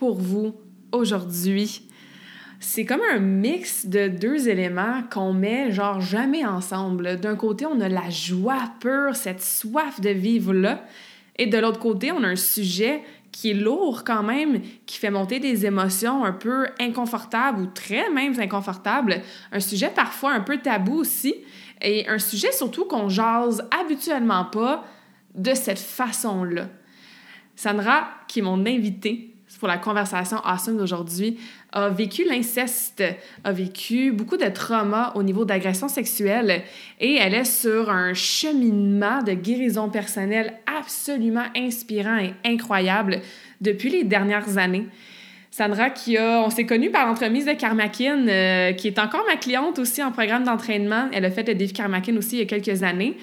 pour vous aujourd'hui. C'est comme un mix de deux éléments qu'on met genre jamais ensemble. D'un côté, on a la joie pure, cette soif de vivre-là. Et de l'autre côté, on a un sujet qui est lourd quand même, qui fait monter des émotions un peu inconfortables ou très même inconfortables. Un sujet parfois un peu tabou aussi. Et un sujet surtout qu'on jase habituellement pas de cette façon-là. Sandra, qui est mon invitée pour la conversation awesome d'aujourd'hui, a vécu l'inceste, a vécu beaucoup de traumas au niveau d'agression sexuelle et elle est sur un cheminement de guérison personnelle absolument inspirant et incroyable depuis les dernières années. Sandra, qui a, on s'est connus par l'entremise de Karmakin, euh, qui est encore ma cliente aussi en programme d'entraînement. Elle a fait le défi Karmakin aussi il y a quelques années.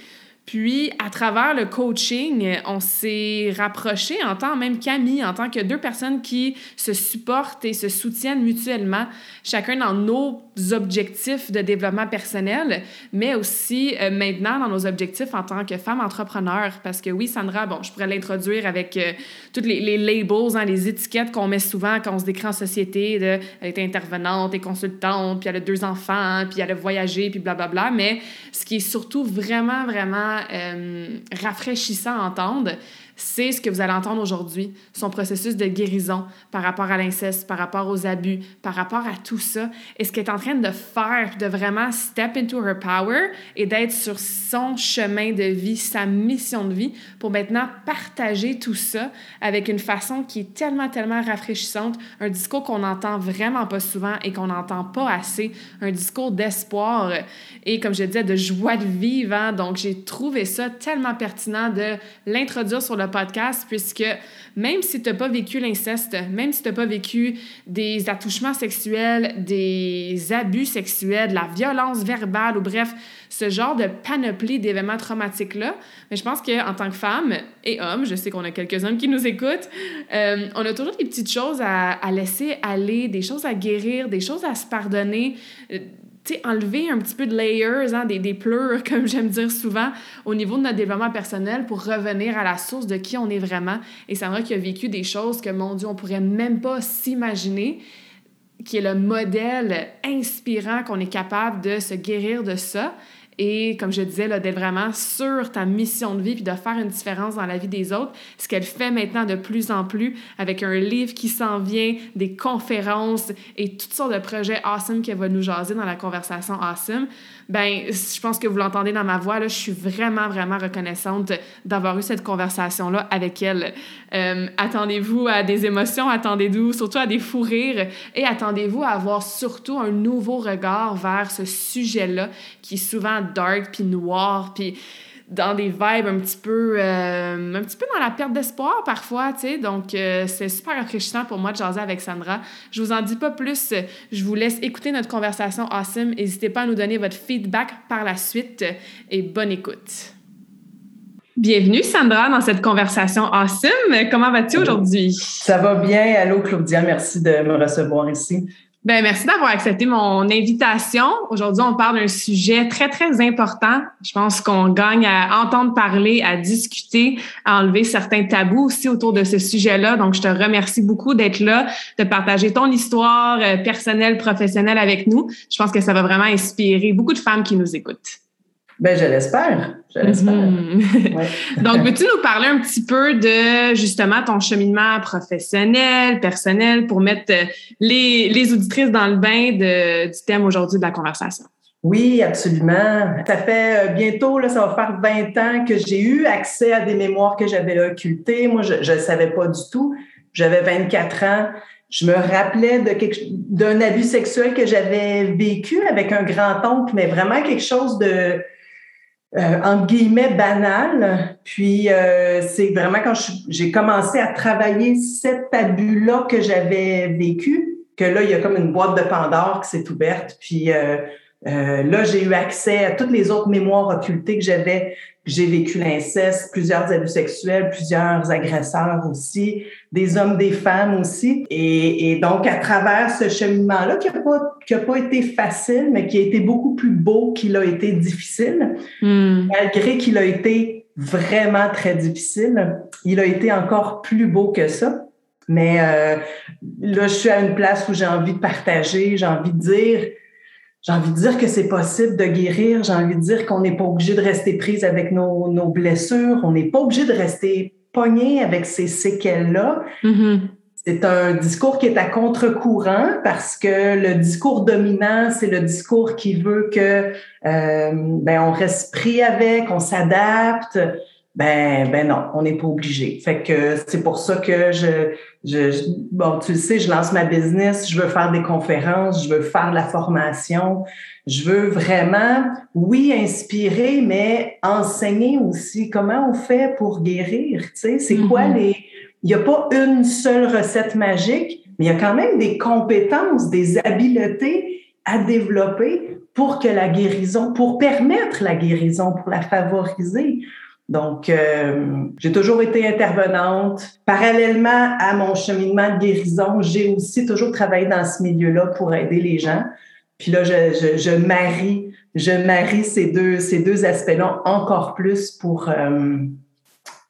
Puis, à travers le coaching, on s'est rapprochés en tant même qu'amis, en tant que deux personnes qui se supportent et se soutiennent mutuellement, chacun dans nos objectifs de développement personnel, mais aussi euh, maintenant dans nos objectifs en tant que femme entrepreneur. Parce que oui, Sandra, bon, je pourrais l'introduire avec euh, toutes les, labels, hein, les étiquettes qu'on met souvent quand on se décrit en société, de, elle est intervenante et consultante, puis elle a deux enfants, puis elle a voyagé, puis blablabla. Mais ce qui est surtout vraiment, vraiment euh, rafraîchissant à entendre, c'est ce que vous allez entendre aujourd'hui, son processus de guérison par rapport à l'inceste, par rapport aux abus, par rapport à tout ça, et ce qu'elle est en train de faire, de vraiment step into her power et d'être sur son chemin de vie, sa mission de vie, pour maintenant partager tout ça avec une façon qui est tellement, tellement rafraîchissante, un discours qu'on n'entend vraiment pas souvent et qu'on n'entend pas assez, un discours d'espoir et, comme je disais, de joie de vivre. Hein. Donc, j'ai trouvé ça tellement pertinent de l'introduire sur le podcast, puisque même si tu n'as pas vécu l'inceste, même si tu n'as pas vécu des attouchements sexuels, des abus sexuels, de la violence verbale, ou bref, ce genre de panoplie d'événements traumatiques-là, mais je pense qu'en tant que femme et homme, je sais qu'on a quelques hommes qui nous écoutent, euh, on a toujours des petites choses à, laisser aller, des choses à guérir, des choses à se pardonner. Euh, enlever un petit peu de layers, hein, des, des pleurs, comme j'aime dire souvent, au niveau de notre développement personnel pour revenir à la source de qui on est vraiment. Et vrai qu'il a vécu des choses que, mon Dieu, on pourrait même pas s'imaginer, qui est le modèle inspirant qu'on est capable de se guérir de ça. Et comme je disais, d'être vraiment sur ta mission de vie puis de faire une différence dans la vie des autres, ce qu'elle fait maintenant de plus en plus avec un livre qui s'en vient, des conférences et toutes sortes de projets awesome qu'elle va nous jaser dans la conversation awesome ben je pense que vous l'entendez dans ma voix, là, je suis vraiment, vraiment reconnaissante d'avoir eu cette conversation-là avec elle. Euh, attendez-vous à des émotions, attendez-vous surtout à des fous rires et attendez-vous à avoir surtout un nouveau regard vers ce sujet-là qui est souvent dark puis noir puis dans des vibes un petit peu euh, un petit peu dans la perte d'espoir parfois, tu sais. Donc euh, c'est super rafraîchissant pour moi de jaser avec Sandra. Je vous en dis pas plus. Je vous laisse écouter notre conversation awesome. N'hésitez pas à nous donner votre feedback par la suite et bonne écoute. Bienvenue Sandra dans cette conversation awesome. Comment vas-tu aujourd'hui? Ça va bien. Allô Claudia, merci de me recevoir ici. Ben, merci d'avoir accepté mon invitation. Aujourd'hui, on parle d'un sujet très, très important. Je pense qu'on gagne à entendre parler, à discuter, à enlever certains tabous aussi autour de ce sujet-là. Donc, je te remercie beaucoup d'être là, de partager ton histoire euh, personnelle, professionnelle avec nous. Je pense que ça va vraiment inspirer beaucoup de femmes qui nous écoutent. Ben, je l'espère. Je l'espère. Mhm. Donc, veux-tu nous parler un petit peu de justement ton cheminement professionnel, personnel, pour mettre les, les auditrices dans le bain de, du thème aujourd'hui de la conversation? Oui, absolument. Ça fait euh, bientôt, là, ça va faire 20 ans que j'ai eu accès à des mémoires que j'avais occultées. Moi, je ne savais pas du tout. J'avais 24 ans. Je me rappelais de d'un abus sexuel que j'avais vécu avec un grand-oncle, mais vraiment quelque chose de, euh, entre guillemets, banal. Puis, euh, c'est vraiment quand j'ai commencé à travailler cet abus-là que j'avais vécu, que là, il y a comme une boîte de Pandore qui s'est ouverte. Puis, euh, euh, là, j'ai eu accès à toutes les autres mémoires occultées que j'avais. J'ai vécu l'inceste, plusieurs abus sexuels, plusieurs agresseurs aussi, des hommes, des femmes aussi. Et, et donc, à travers ce cheminement-là, qui n'a pas, qui a pas été facile, mais qui a été beaucoup plus beau qu'il a été difficile, hmm. malgré qu'il a été vraiment très difficile, il a été encore plus beau que ça. Mais euh, là, je suis à une place où j'ai envie de partager, j'ai envie de dire, j'ai envie de dire que c'est possible de guérir. J'ai envie de dire qu'on n'est pas obligé de rester prise avec nos, nos blessures. On n'est pas obligé de rester pogné avec ces séquelles-là. Mm-hmm. C'est un discours qui est à contre-courant parce que le discours dominant, c'est le discours qui veut que euh, ben on reste pris avec, on s'adapte. Ben, ben non, on n'est pas obligé. Fait que c'est pour ça que je, je, bon, tu le sais, je lance ma business, je veux faire des conférences, je veux faire de la formation, je veux vraiment, oui, inspirer, mais enseigner aussi comment on fait pour guérir. Tu sais, c'est quoi mm-hmm. les, il n'y a pas une seule recette magique, mais il y a quand même des compétences, des habiletés à développer pour que la guérison, pour permettre la guérison, pour la favoriser. Donc, euh, j'ai toujours été intervenante. Parallèlement à mon cheminement de guérison, j'ai aussi toujours travaillé dans ce milieu-là pour aider les gens. Puis là, je, je, je marie, je marie ces deux, ces deux aspects-là encore plus pour euh,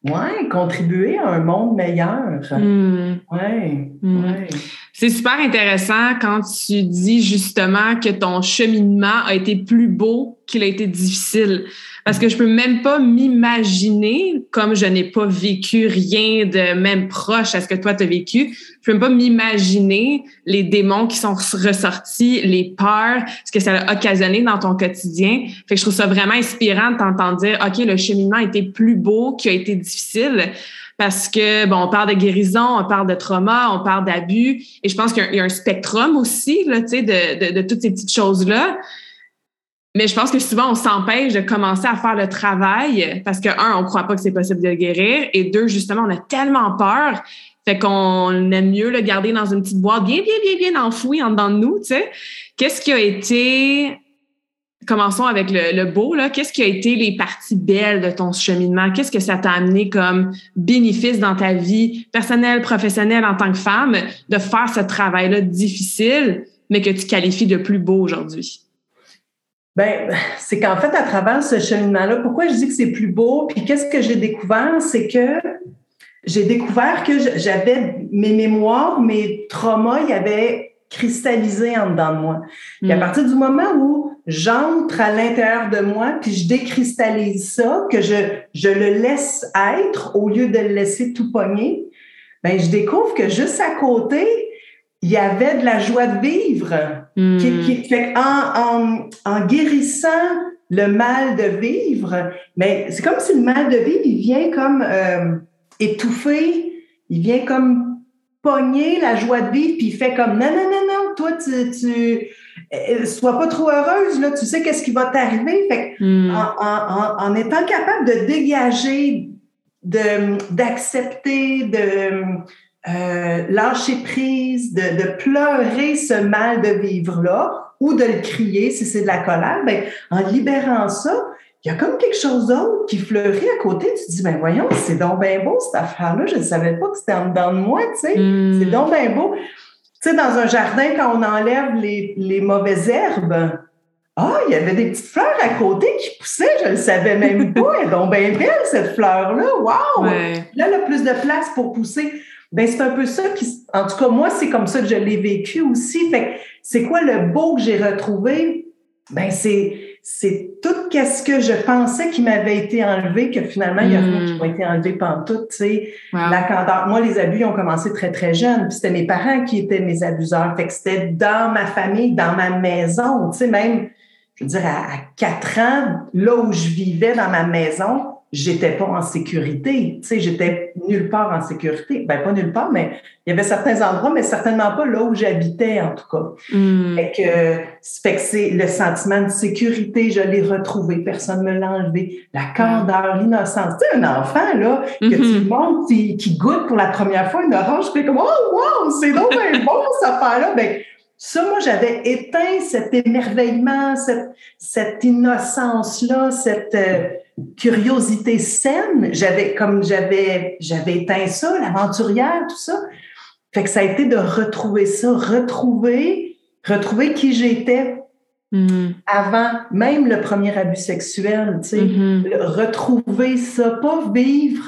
ouais, contribuer à un monde meilleur. Hmm. Ouais, hmm. ouais. C'est super intéressant quand tu dis justement que ton cheminement a été plus beau qu'il a été difficile. Parce que je peux même pas m'imaginer, comme je n'ai pas vécu rien de même proche à ce que toi tu as vécu, je peux même pas m'imaginer les démons qui sont ressortis, les peurs, ce que ça a occasionné dans ton quotidien. Fait que je trouve ça vraiment inspirant de t'entendre dire, OK, le cheminement a été plus beau qu'il a été difficile parce que bon, on parle de guérison, on parle de trauma, on parle d'abus, et je pense qu'il y, a un spectrum aussi là, tu sais, de toutes ces petites choses là. Mais je pense que souvent, on s'empêche de commencer à faire le travail parce que, un, on ne croit pas que c'est possible de guérir. Et deux, justement, on a tellement peur. Fait qu'on aime mieux le garder dans une petite boîte bien, bien, bien, bien enfouie en dedans de nous, tu sais. Qu'est-ce qui a été, commençons avec le, le beau, là. Qu'est-ce qui a été les parties belles de ton cheminement? Qu'est-ce que ça t'a amené comme bénéfice dans ta vie personnelle, professionnelle en tant que femme de faire ce travail-là difficile, mais que tu qualifies de plus beau aujourd'hui? Ben, c'est qu'en fait, à travers ce cheminement-là, pourquoi je dis que c'est plus beau, puis qu'est-ce que j'ai découvert, c'est que j'ai découvert que j'avais mes mémoires, mes traumas, il y avait cristallisé en dedans de moi. Et à mm. partir du moment où j'entre à l'intérieur de moi, puis je décristallise ça, que je, je le laisse être au lieu de le laisser tout pogner, ben je découvre que juste à côté, il y avait de la joie de vivre. Qui, qui, hmm. en, en, guérissant le mal de vivre, mais c'est comme si le mal de vivre, il vient comme euh, étouffer, il vient comme pogner la joie de vivre, puis il fait comme non, non, non, non, toi, tu, tu euh, sois pas trop heureuse, là, tu sais qu'est-ce qui va t'arriver. Fait hmm. en, en, en, étant capable de dégager, de d'accepter, de euh, lâcher prise, de, de, pleurer ce mal de vivre-là ou de le crier si c'est de la colère, ben, en libérant ça, il y a comme quelque chose d'autre qui fleurit à côté. Tu te dis, ben voyons, c'est donc bien beau cette affaire-là. Je ne savais pas que c'était en dedans de moi, tu sais. Hmm. C'est donc bien beau. Tu sais, dans un jardin, quand on enlève les, les mauvaises herbes, ah, il y avait des petites fleurs à côté qui poussaient, je ne le savais même pas. Elle est donc bien belle, cette fleur-là. Wow! Là, elle a plus de place pour pousser. Ben c'est un peu ça qui, en tout cas moi c'est comme ça que je l'ai vécu aussi. Fait c'est quoi le beau que j'ai retrouvé? Ben c'est c'est tout qu'est-ce que je pensais qui m'avait été enlevé que finalement il y a rien qui hmm. m'a été enlevé pendant tout. Tu sais, la candeur. Moi les abus ont commencé très très jeune. Puis c'était mes parents qui étaient mes abuseurs. Fait que c'était dans ma famille, dans ma maison. Tu sais même je veux dire, à, à quatre ans, là où je vivais dans ma maison, j'étais pas en sécurité. Tu sais, j'étais nulle part en sécurité. Ben, pas nulle part, mais il y avait certains endroits, mais certainement pas là où j'habitais, en tout cas. Mm. Fait que, fait que c'est le sentiment de sécurité, je l'ai retrouvé, personne ne me l'a enlevé. La candeur, l'innocence. Tu sais, un enfant, là, que Mhm. tu lui montres, qui, qui goûte pour la première fois une orange, puis comme, oh, wow, c'est donc bien bon, cette affaire-là. Ben, ça, moi, j'avais éteint cet émerveillement, cette, cette innocence-là, cette euh, curiosité saine. J'avais, comme j'avais, j'avais éteint ça, l'aventurière, tout ça. Fait que ça a été de retrouver ça, retrouver, retrouver qui j'étais Mm. avant même le premier abus sexuel, tu sais. Mhm. Le- retrouver ça, pas vivre,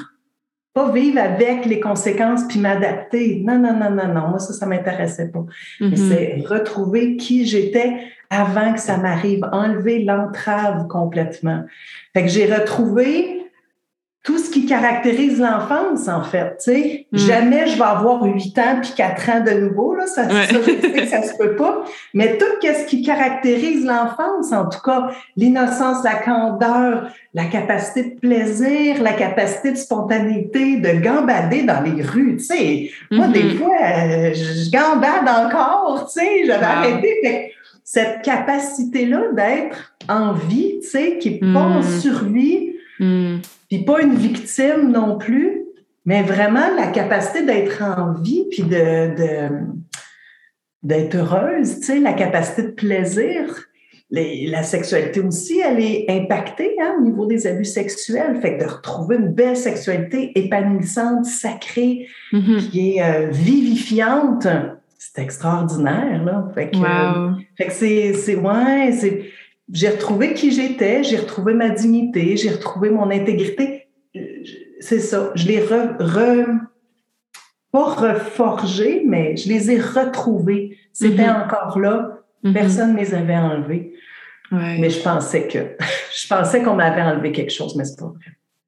pas vivre avec les conséquences puis m'adapter. Non, non, non, non, non. Moi, ça, ça m'intéressait pas. Mais Mhm. c'est retrouver qui j'étais avant que ça m'arrive, enlever l'entrave complètement. Fait que j'ai retrouvé tout ce qui caractérise l'enfance, en fait. sais. Mm. Jamais je vais avoir 8 ans puis 4 ans de nouveau. Là, ça, Ouais. ça, je sais que ça se peut pas. Mais tout ce qui caractérise l'enfance, en tout cas, l'innocence, la candeur, la capacité de plaisir, la capacité de spontanéité, de gambader dans les rues. Sais, moi, des fois, euh, je gambade encore, j'avais Wow. arrêté. Fait cette capacité-là d'être en vie, tu sais, qui n'est pas en Mm. survie, Mm. puis pas une victime non plus, mais vraiment la capacité d'être en vie, puis de, de- d'être heureuse, tu sais, la capacité de plaisir. Les- la sexualité aussi, elle est impactée hein, au niveau des abus sexuels. Fait que de retrouver une belle sexualité épanouissante, sacrée, Mhm. qui est euh, vivifiante, c'est extraordinaire. Là. Fait que, Wow. que c'est, c'est, ouais, c'est, j'ai retrouvé qui j'étais, j'ai retrouvé ma dignité, j'ai retrouvé mon intégrité. C'est ça. Je l'ai re, re- pas reforgé, mais je les ai retrouvés. C'était Mhm. encore là. Mhm. Personne ne les avait enlevés. Ouais. Mais je pensais que, je pensais qu'on m'avait enlevé quelque chose, mais c'est pas vrai.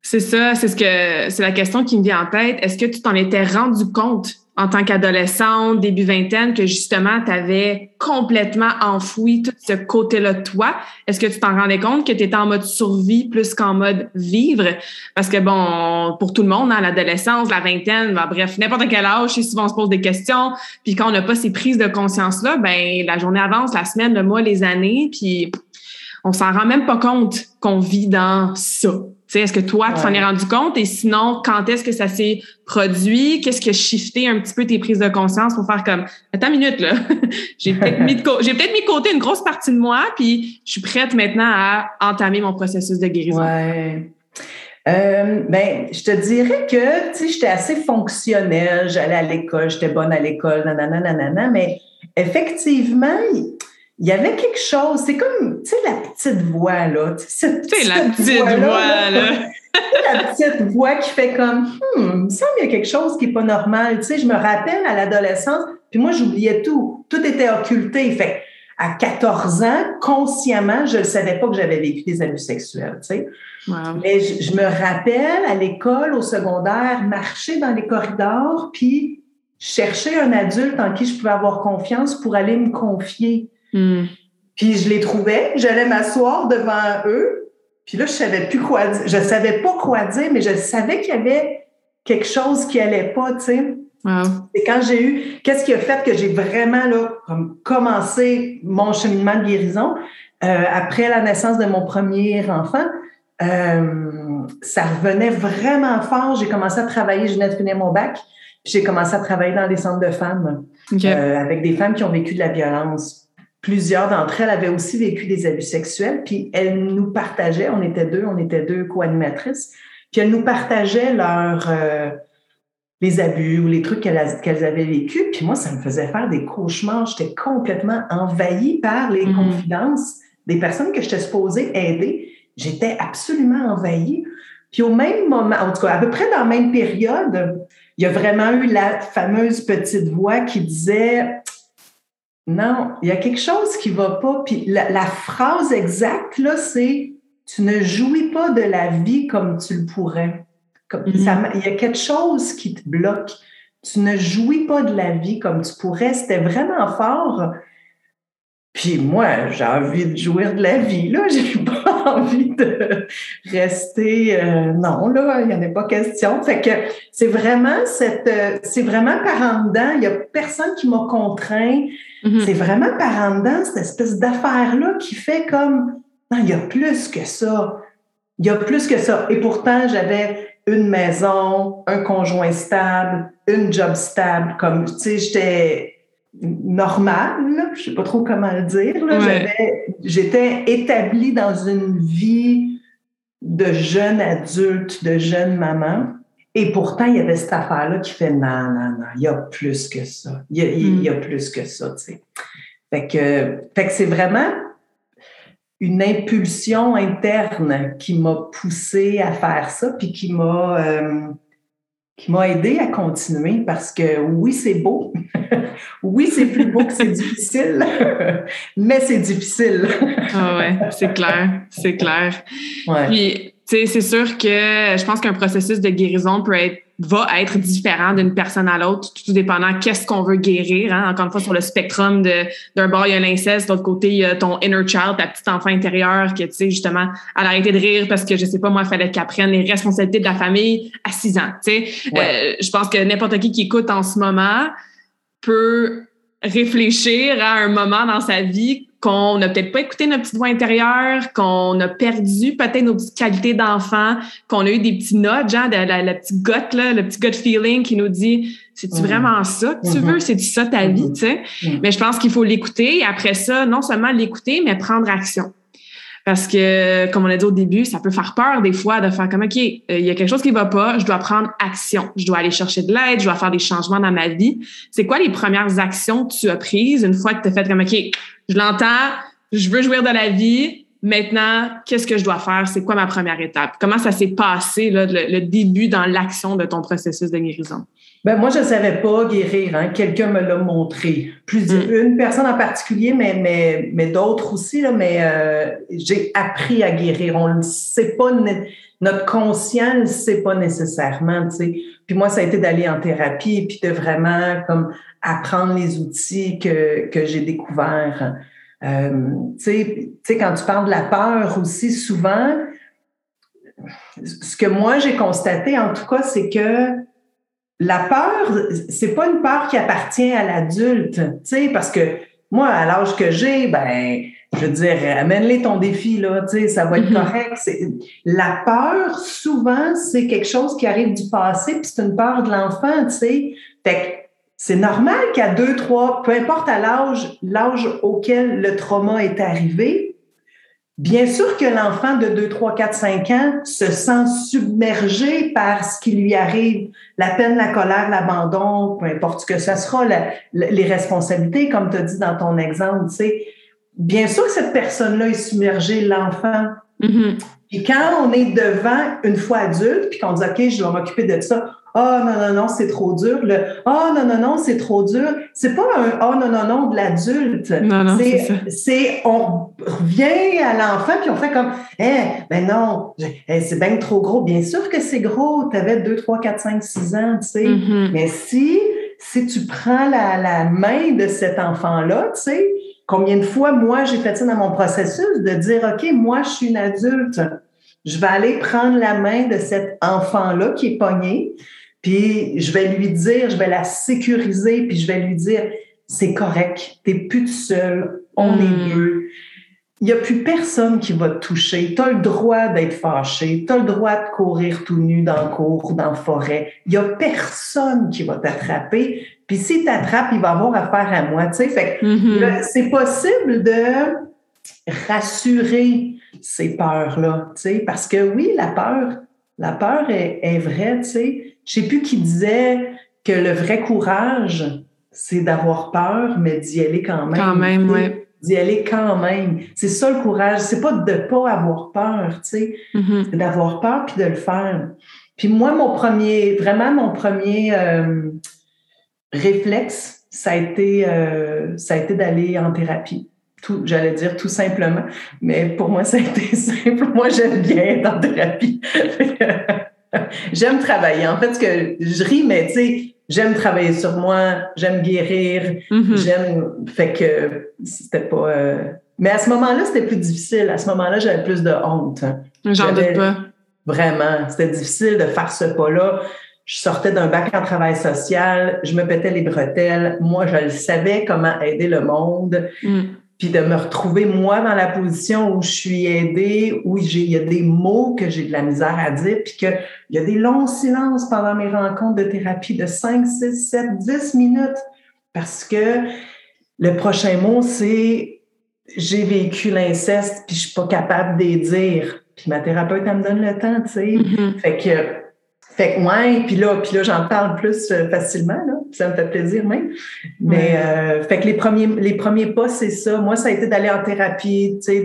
C'est ça, c'est ce que c'est la question qui me vient en tête. Est-ce que tu t'en étais rendu compte en tant qu'adolescente, début vingtaine, que justement, tu avais complètement enfoui tout ce côté-là de toi? Est-ce que tu t'en rendais compte que tu étais en mode survie plus qu'en mode vivre? Parce que bon, pour tout le monde, hein, l'adolescence, la vingtaine, ben, bref, n'importe quel âge, souvent on se pose des questions. Puis quand on n'a pas ces prises de conscience-là, ben la journée avance, la semaine, le mois, les années, puis on s'en rend même pas compte qu'on vit dans ça. Est-ce que toi, tu t'en es rendu compte? Et sinon, quand est-ce que ça s'est produit? Qu'est-ce qui a shifté un petit peu tes prises de conscience pour faire comme, attends une minute, là. j'ai peut-être mis, de j'ai peut-être mis de côté une grosse partie de moi, puis je suis prête maintenant à entamer mon processus de guérison. Ouais. Euh, ben, je te dirais que, tu sais, j'étais assez fonctionnelle, j'allais à l'école, j'étais bonne à l'école, nanana, nanana, mais effectivement, il y avait quelque chose, c'est comme, tu sais, la petite voix, là. Tu sais, cette sais, la petite voix, là. la petite voix qui fait comme, hmm, il me semble qu'il y a quelque chose qui n'est pas normal. Tu sais, je me rappelle à l'adolescence, puis moi, j'oubliais tout. Tout était occulté. Fait à 14 ans, consciemment, je ne savais pas que j'avais vécu des abus sexuels, tu sais. Wow. Mais je, je me rappelle à l'école, au secondaire, marcher dans les corridors, puis chercher un adulte en qui je pouvais avoir confiance pour aller me confier. Hmm. Puis je les trouvais, j'allais m'asseoir devant eux, puis là, je savais plus quoi dire. Je savais pas quoi dire, mais je savais qu'il y avait quelque chose qui allait pas, tu sais. Wow. Et quand j'ai eu, qu'est-ce qui a fait que j'ai vraiment là, comme commencé mon cheminement de guérison euh, après la naissance de mon premier enfant? euh, ça revenait vraiment fort. J'ai commencé à travailler, je venais de finir mon bac, puis j'ai commencé à travailler dans les centres de femmes euh, avec des femmes qui ont vécu de la violence. Plusieurs d'entre elles avaient aussi vécu des abus sexuels, puis elles nous partageaient, on était deux, on était deux co-animatrices, puis elles nous partageaient leurs euh, les abus ou les trucs qu'elles avaient vécus, puis moi, ça me faisait faire des cauchemars. J'étais complètement envahie par les Mhm. confidences des personnes que j'étais supposée aider. J'étais absolument envahie. Puis au même moment, en tout cas, à peu près dans la même période, il y a vraiment eu la fameuse petite voix qui disait non, il y a quelque chose qui va pas. Puis la, la phrase exacte, là, c'est Tu ne jouis pas de la vie comme tu le pourrais. Comme, Mhm. ça, il y a quelque chose qui te bloque. Tu ne jouis pas de la vie comme tu pourrais. C'était vraiment fort. Puis moi, j'ai envie de jouir de la vie, là. J'ai pas envie de rester. Euh, non, là, il n'y en a pas question. Fait que c'est vraiment cette. Euh, c'est vraiment par en dedans. Il n'y a personne qui m'a contraint. Mm-hmm. C'est vraiment par en dedans, cette espèce d'affaire-là qui fait comme. Non, il y a plus que ça. Il y a plus que ça. Et pourtant, j'avais une maison, un conjoint stable, une job stable. Comme, tu sais, j'étais normale, je sais pas trop comment le dire. J'étais établie dans une vie de jeune adulte, de jeune maman. Et pourtant, il y avait cette affaire-là qui fait non, non, non, il y a plus que ça. Il y a, mm. plus que ça, tu sais. Fait que, fait que c'est vraiment une impulsion interne qui m'a poussée à faire ça, puis qui m'a euh, qui m'a aidé à continuer parce que oui, c'est beau. oui, c'est plus beau que c'est difficile, mais c'est difficile. ah ouais, c'est clair, c'est clair. Puis, tu sais, c'est sûr que je pense qu'un processus de guérison peut être va être différent d'une personne à l'autre, tout dépendant qu'est-ce qu'on veut guérir. Hein. Encore une fois, sur le spectrum de d'un bord, il y a l'inceste, de l'autre côté, il y a ton inner child, ta petite enfant intérieure, qui, tu sais, justement, elle a arrêté de rire parce que, je sais pas, moi, il fallait qu'elle prenne les responsabilités de la famille à six ans, tu sais. Euh, je pense que n'importe qui qui écoute en ce moment peut réfléchir à un moment dans sa vie qu'on n'a peut-être pas écouté notre petite voix intérieure, qu'on a perdu peut-être nos petites qualités d'enfant, qu'on a eu des petits notes, genre de la, petite gotte, là, le petit gut feeling qui nous dit c'est-tu mm-hmm. vraiment ça que tu veux? Mm-hmm. C'est-tu ça ta vie? Mm-hmm. Tu sais? Mais je pense qu'il faut l'écouter et après ça, non seulement l'écouter, mais prendre action. Parce que, comme on l'a dit au début, ça peut faire peur des fois de faire comme, OK, euh, il y a quelque chose qui va pas, je dois prendre action. Je dois aller chercher de l'aide, je dois faire des changements dans ma vie. C'est quoi les premières actions que tu as prises une fois que tu as fait comme, OK, je l'entends, je veux jouir de la vie. Maintenant, qu'est-ce que je dois faire? C'est quoi ma première étape? Comment ça s'est passé, là, le, début dans l'action de ton processus de guérison? Ben moi, je ne savais pas guérir. Hein. Quelqu'un me l'a montré. Plus mm. une personne en particulier, mais, mais, mais d'autres aussi. Là, mais euh, j'ai appris à guérir. On ne sait pas, notre conscience ne sait pas nécessairement. Tu sais. Puis moi, ça a été d'aller en thérapie puis de vraiment comme apprendre les outils que, que j'ai découverts. Euh, tu sais, quand tu parles de la peur aussi, souvent, ce que moi j'ai constaté en tout cas, c'est que la peur, c'est pas une peur qui appartient à l'adulte, tu sais, parce que moi, à l'âge que j'ai, ben, je veux dire, amène-les ton défi, là, tu sais, ça va être mm-hmm. correct. La peur, souvent, c'est quelque chose qui arrive du passé, puis c'est une peur de l'enfant, tu sais. Fait c'est normal qu'à deux, trois, peu importe à l'âge, l'âge auquel le trauma est arrivé, bien sûr que l'enfant de 2, 3, 4, 5 ans se sent submergé par ce qui lui arrive, la peine, la colère, l'abandon, peu importe ce que ce sera, les responsabilités, comme tu as dit dans ton exemple, tu sais. Bien sûr que cette personne-là est submergée, l'enfant. Mm-hmm. Puis quand on est devant une fois adulte, puis qu'on dit OK, je dois m'occuper de ça, oh non, non, non, c'est trop dur. Le oh non, non, non, c'est trop dur. C'est pas un oh non, non, non de l'adulte. Non, non, c'est C'est on revient à l'enfant puis on fait comme Eh, ben non, c'est bien trop gros. Bien sûr que c'est gros. Tu avais 2, 3, 4, 5, 6 ans, tu sais. Mm-hmm. Mais si, si tu prends la, la main de cet enfant-là, tu sais, combien de fois moi j'ai fait ça dans mon processus de dire OK, moi je suis une adulte. Je vais aller prendre la main de cet enfant-là qui est pogné, puis je vais lui dire, je vais la sécuriser, puis je vais lui dire, c'est correct, t'es plus tout seul, on est hmm. deux. Il n'y a plus personne qui va te toucher. Tu as le droit d'être fâché. Tu as le droit de courir tout nu dans le cours, dans la forêt. Il n'y a personne qui va t'attraper. Puis si t'attrape, il va avoir affaire à moi. Tu sais, fait mm-hmm. c'est possible de rassurer ces peurs-là. Tu sais, parce que oui, la peur, la peur est, est vraie. Tu sais, je sais plus qui disait que le vrai courage, c'est d'avoir peur, mais d'y aller quand même. Quand même, oui. D'y aller quand même. C'est ça le courage. C'est pas de pas avoir peur, tu sais. Mm-hmm. C'est d'avoir peur puis de le faire. Puis moi, mon premier, vraiment mon premier euh, réflexe, ça a été, euh, ça a été d'aller en thérapie. Tout, j'allais dire tout simplement, mais pour moi, ça a été simple. Moi, j'aime bien être en thérapie. J'aime travailler. En fait, ce que je ris, mais tu sais, j'aime travailler sur moi, j'aime guérir, Mhm. j'aime. Fait que c'était pas. euh, Mais à ce moment-là, c'était plus difficile. À ce moment-là, j'avais plus de honte. hein. J'en doute pas. Vraiment. C'était difficile de faire ce pas-là. Je sortais d'un bac en travail social, je me pétais les bretelles. Moi, je le savais comment aider le monde. Mm. Puis de me retrouver, moi, dans la position où je suis aidée, où j'ai- il y a des mots que j'ai de la misère à dire, puis qu'il y a des longs silences pendant mes rencontres de thérapie de 5, 6, 7, 10 minutes. Parce que le prochain mot, c'est j'ai vécu l'inceste, puis je suis pas capable de les dire. Puis ma thérapeute, elle me donne le temps, tu sais. Mhm. Fait que, fait que, ouais, puis là, puis là, j'en parle plus euh, facilement, là, ça me fait plaisir même. Mais, Ouais. euh, fait que les premiers, les premiers pas, c'est ça. Moi, ça a été d'aller en thérapie, tu sais,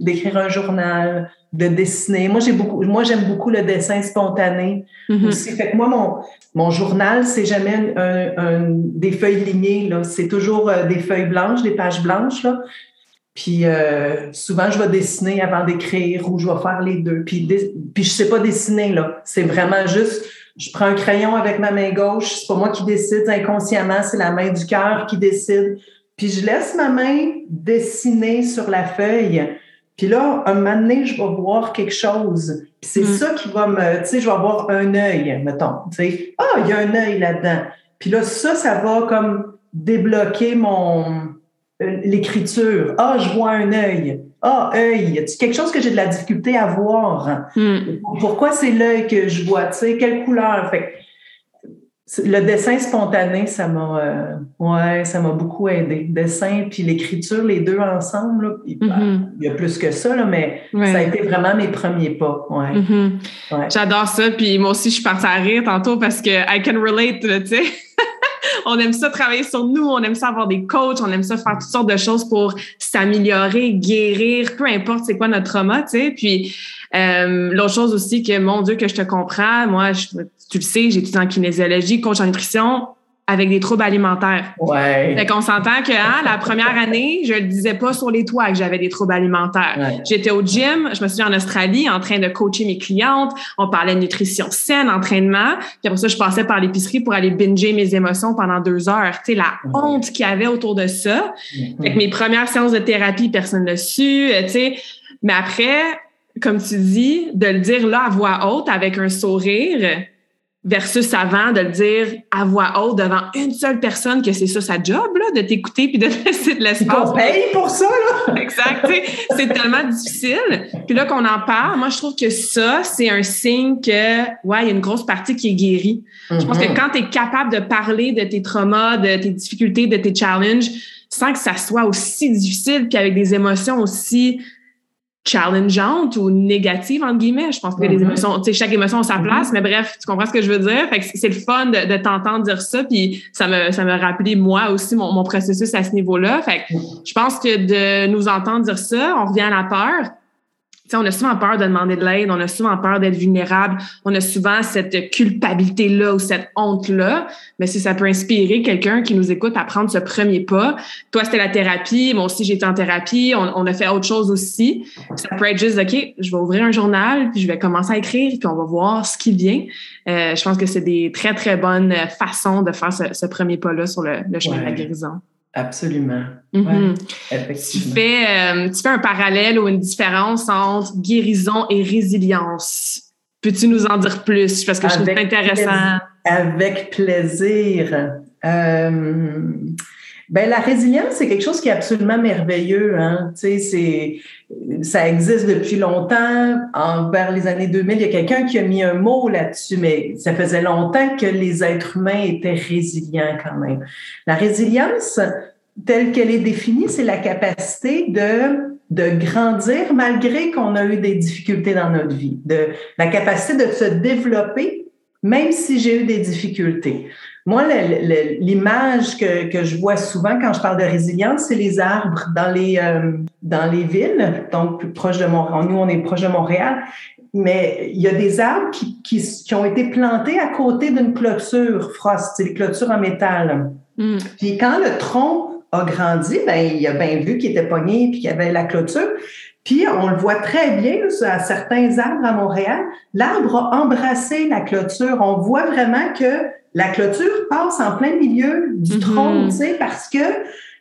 d'écrire un journal, de dessiner. Moi, j'ai beaucoup, moi, j'aime beaucoup le dessin spontané Mhm. aussi. Fait que moi, mon, mon journal, c'est jamais un, un- des feuilles lignées, là. C'est toujours euh, des feuilles blanches, des pages blanches, là. Puis euh, souvent, je vais dessiner avant d'écrire ou je vais faire les deux. Puis, puis je sais pas dessiner, là. C'est vraiment juste, je prends un crayon avec ma main gauche. C'est pas moi qui décide inconsciemment, c'est la main du cœur qui décide. Puis je laisse ma main dessiner sur la feuille. Puis là, un moment donné, je vais voir quelque chose. Puis c'est Mm. ça qui va me... Tu sais, je vais avoir un œil, mettons. Tu sais, ah, il y a un œil là-dedans. Puis là, ça, ça va comme débloquer mon... euh, l'écriture. Ah, je vois un œil. Ah, œil. A quelque chose que j'ai de la difficulté à voir? Mm. Pourquoi c'est l'œil que je vois? Tu sais, quelle couleur? Fait que c'est- le dessin spontané, ça m'a euh, ouais, ça m'a beaucoup aidé. Le dessin puis l'écriture, les deux ensemble, là, il Mhm. il y a plus que ça, là, mais Ouais. ça a été vraiment mes premiers pas. Ouais. Mhm. Ouais. J'adore ça. Puis moi aussi, je suis partie à rire tantôt parce que I can relate, tu sais. On aime ça travailler sur nous, on aime ça avoir des coachs, on aime ça faire toutes sortes de choses pour s'améliorer, guérir, peu importe c'est quoi notre trauma, tu sais. Puis euh, l'autre chose aussi que, mon Dieu, que je te comprends, moi, tu le sais, j'ai étudié en kinésiologie, coach en nutrition avec des troubles alimentaires. Ouais. Fait qu'on s'entend que hein, la première année, je le disais pas sur les toits que j'avais des troubles alimentaires. Ouais. J'étais au gym, je me suis en Australie en train de coacher mes clientes. On parlait de nutrition saine, entraînement. Puis après ça, je passais par l'épicerie pour aller binger mes émotions pendant deux heures. Tu sais, la honte qu'il y avait autour de ça. Mhm. Fait que mes premières séances de thérapie, personne ne l'a su, euh, tu sais. Mais après, comme tu dis, de le dire là à voix haute avec un sourire versus avant de le dire à voix haute devant une seule personne que c'est ça sa job, là, de t'écouter puis de te laisser de l'espace. qu'on paye pour ça, là. Exact. C'est tellement difficile. Puis là qu'on en parle, moi, je trouve que ça, c'est un signe que, ouais, il y a une grosse partie qui est guérie. Je pense que Mhm. quand tu es capable de parler de tes traumas, de tes difficultés, de tes challenges, sans que ça soit aussi difficile, puis avec des émotions aussi challengeantes ou négatives, entre guillemets. Je pense que les Mhm. émotions, tu sais, chaque émotion a sa Mhm. place, mais bref, tu comprends ce que je veux dire? Fait que c'est le fun de, de t'entendre dire ça, puis ça me, ça me rappelé, moi aussi, mon, mon processus à ce niveau-là. Fait que je pense que de nous entendre dire ça, on revient à la peur. On a souvent peur de demander de l'aide, on a souvent peur d'être vulnérable, on a souvent cette culpabilité-là ou cette honte-là. Mais si ça peut inspirer quelqu'un qui nous écoute à prendre ce premier pas, toi, c'était la thérapie, moi aussi, j'étais en thérapie, on, on a fait autre chose aussi. Ça peut être juste, OK, je vais ouvrir un journal, puis je vais commencer à écrire, puis on va voir ce qui vient. Euh, je pense que c'est des très, très bonnes façons de faire ce, ce premier pas-là sur le, le chemin de la guérison. Absolument. Mhm. Ouais, Tu effectivement. fais, euh, tu fais un parallèle ou une différence entre guérison et résilience. Peux-tu nous en dire plus? Parce que je trouve ça intéressant. Avec plaisir. Euh, ben, la résilience, c'est quelque chose qui est absolument merveilleux. Hein? Tu sais, c'est, ça existe depuis longtemps. Vers les années 2000, il y a quelqu'un qui a mis un mot là-dessus, mais ça faisait longtemps que les êtres humains étaient résilients quand même. La résilience, telle qu'elle est définie, c'est la capacité de de grandir malgré qu'on a eu des difficultés dans notre vie, de la capacité de se développer même si j'ai eu des difficultés. Moi, l'image que, que je vois souvent quand je parle de résilience, c'est les arbres dans les, euh, dans les villes, donc plus proche de Montréal. Nous, on est proche de Montréal, mais il y a des arbres qui, qui, qui ont été plantés à côté d'une clôture frost, c'est les clôtures en métal. Mm. Puis quand le tronc a grandi, ben, il a bien vu qu'il était pogné puis qu'il y avait la clôture. Puis on le voit très bien à certains arbres à Montréal, l'arbre a embrassé la clôture. On voit vraiment que la clôture passe en plein milieu du mm-hmm. tronc, tu sais, parce que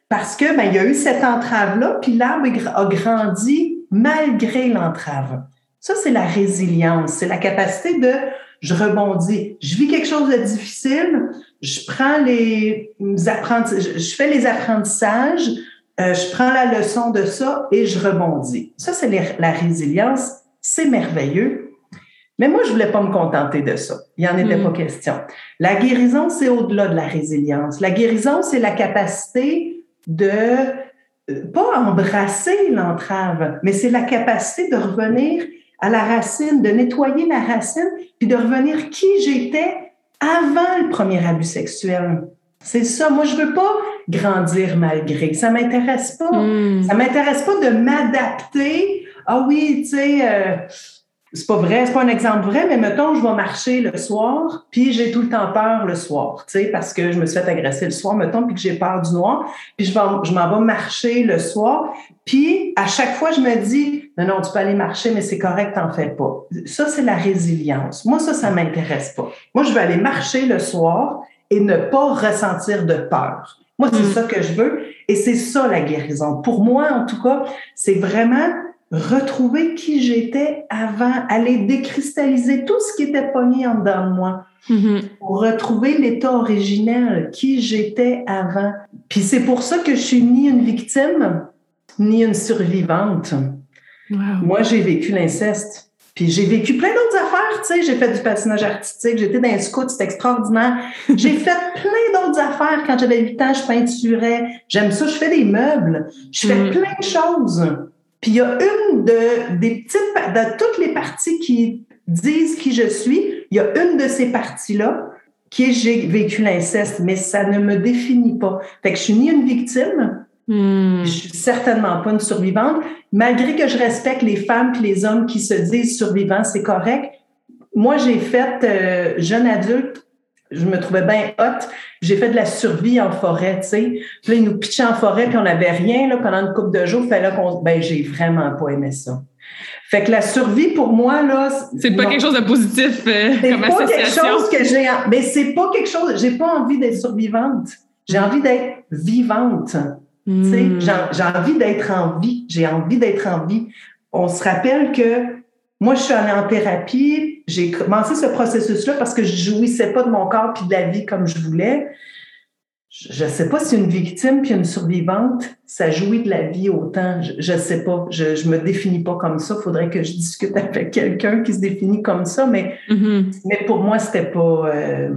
parce que ben, il y a eu cette entrave-là, puis l'arbre a grandi malgré l'entrave. Ça, c'est la résilience, c'est la capacité de je rebondis. Je vis quelque chose de difficile, je prends les apprentissages, je fais les apprentissages, euh, je prends la leçon de ça et je rebondis. Ça, c'est la résilience. C'est merveilleux. Mais moi, je voulais pas me contenter de ça. Il n'y en était pas hmm. question. La guérison, c'est au-delà de la résilience. La guérison, c'est la capacité de euh, pas embrasser l'entrave, mais c'est la capacité de revenir à la racine, de nettoyer la racine, puis de revenir qui j'étais avant le premier abus sexuel. C'est ça. Moi, je veux pas grandir malgré. Ça m'intéresse pas. Hmm. Ça m'intéresse pas de m'adapter. Ah oui, tu sais, euh, c'est pas vrai, c'est pas un exemple vrai, mais mettons, je vais marcher le soir, puis j'ai tout le temps peur le soir, tu sais, parce que je me suis fait agresser le soir, mettons, puis que j'ai peur du noir, puis je, je m'en vais marcher le soir, puis à chaque fois, je me dis, non, non, tu peux aller marcher, mais c'est correct, t'en fais pas. Ça, c'est la résilience. Moi, ça, ça m'intéresse pas. Moi, je veux aller marcher le soir et ne pas ressentir de peur. Moi, c'est mm. ça que je veux, et c'est ça la guérison. Pour moi, en tout cas, c'est vraiment retrouver qui j'étais avant, aller décristalliser tout ce qui était pogné en dedans de moi. Mm-hmm. Pour retrouver l'état originel, qui j'étais avant. Puis c'est pour ça que je suis ni une victime, ni une survivante. Moi, j'ai vécu l'inceste. Puis j'ai vécu plein d'autres affaires, tu sais. J'ai fait du patinage artistique, j'étais dans un scout, c'était extraordinaire. j'ai fait plein d'autres affaires. Quand j'avais 8 ans, je peinturais. J'aime ça, je fais des meubles. Je fais mm. plein de choses. Puis il y a une de, des petites, de toutes les parties qui disent qui je suis, il y a une de ces parties-là qui est j'ai vécu l'inceste, mais ça ne me définit pas. Fait que je suis ni une victime, hmm. je suis certainement pas une survivante, malgré que je respecte les femmes et les hommes qui se disent survivants, c'est correct. Moi, j'ai fait euh, jeune adulte je me trouvais bien hot. J'ai fait de la survie en forêt, tu sais. Puis là, ils nous pitchaient en forêt, puis on n'avait rien, là, pendant une couple de jours. Fallait qu'on... Ben, j'ai vraiment pas aimé ça. Fait que la survie, pour moi, là... C'est pas quelque chose de positif euh, comme pas quelque chose que j'ai... Mais c'est pas quelque chose... J'ai pas envie d'être survivante. J'ai envie d'être vivante. Tu sais, hmm. j'ai envie d'être en vie. J'ai envie d'être en vie. On se rappelle que moi, je suis allée en thérapie. J'ai commencé ce processus-là parce que je jouissais pas de mon corps puis de la vie comme je voulais. Je ne sais pas si une victime puis une survivante, ça jouit de la vie autant. Je ne sais pas. Je ne me définis pas comme ça. Il faudrait que je discute avec quelqu'un qui se définit comme ça. Mais, mm-hmm. mais pour moi, c'était pas. Euh,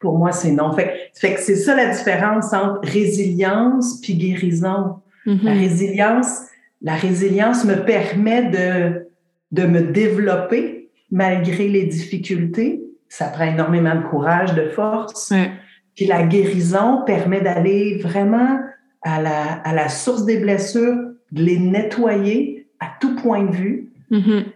pour moi, c'est non. Fait, fait que c'est ça la différence entre résilience puis guérison. Mm-hmm. La résilience, la résilience me permet de de me développer malgré les difficultés. Ça prend énormément de courage, de force. Puis la guérison permet d'aller vraiment à la, à la source des blessures, de les nettoyer à tout point de vue,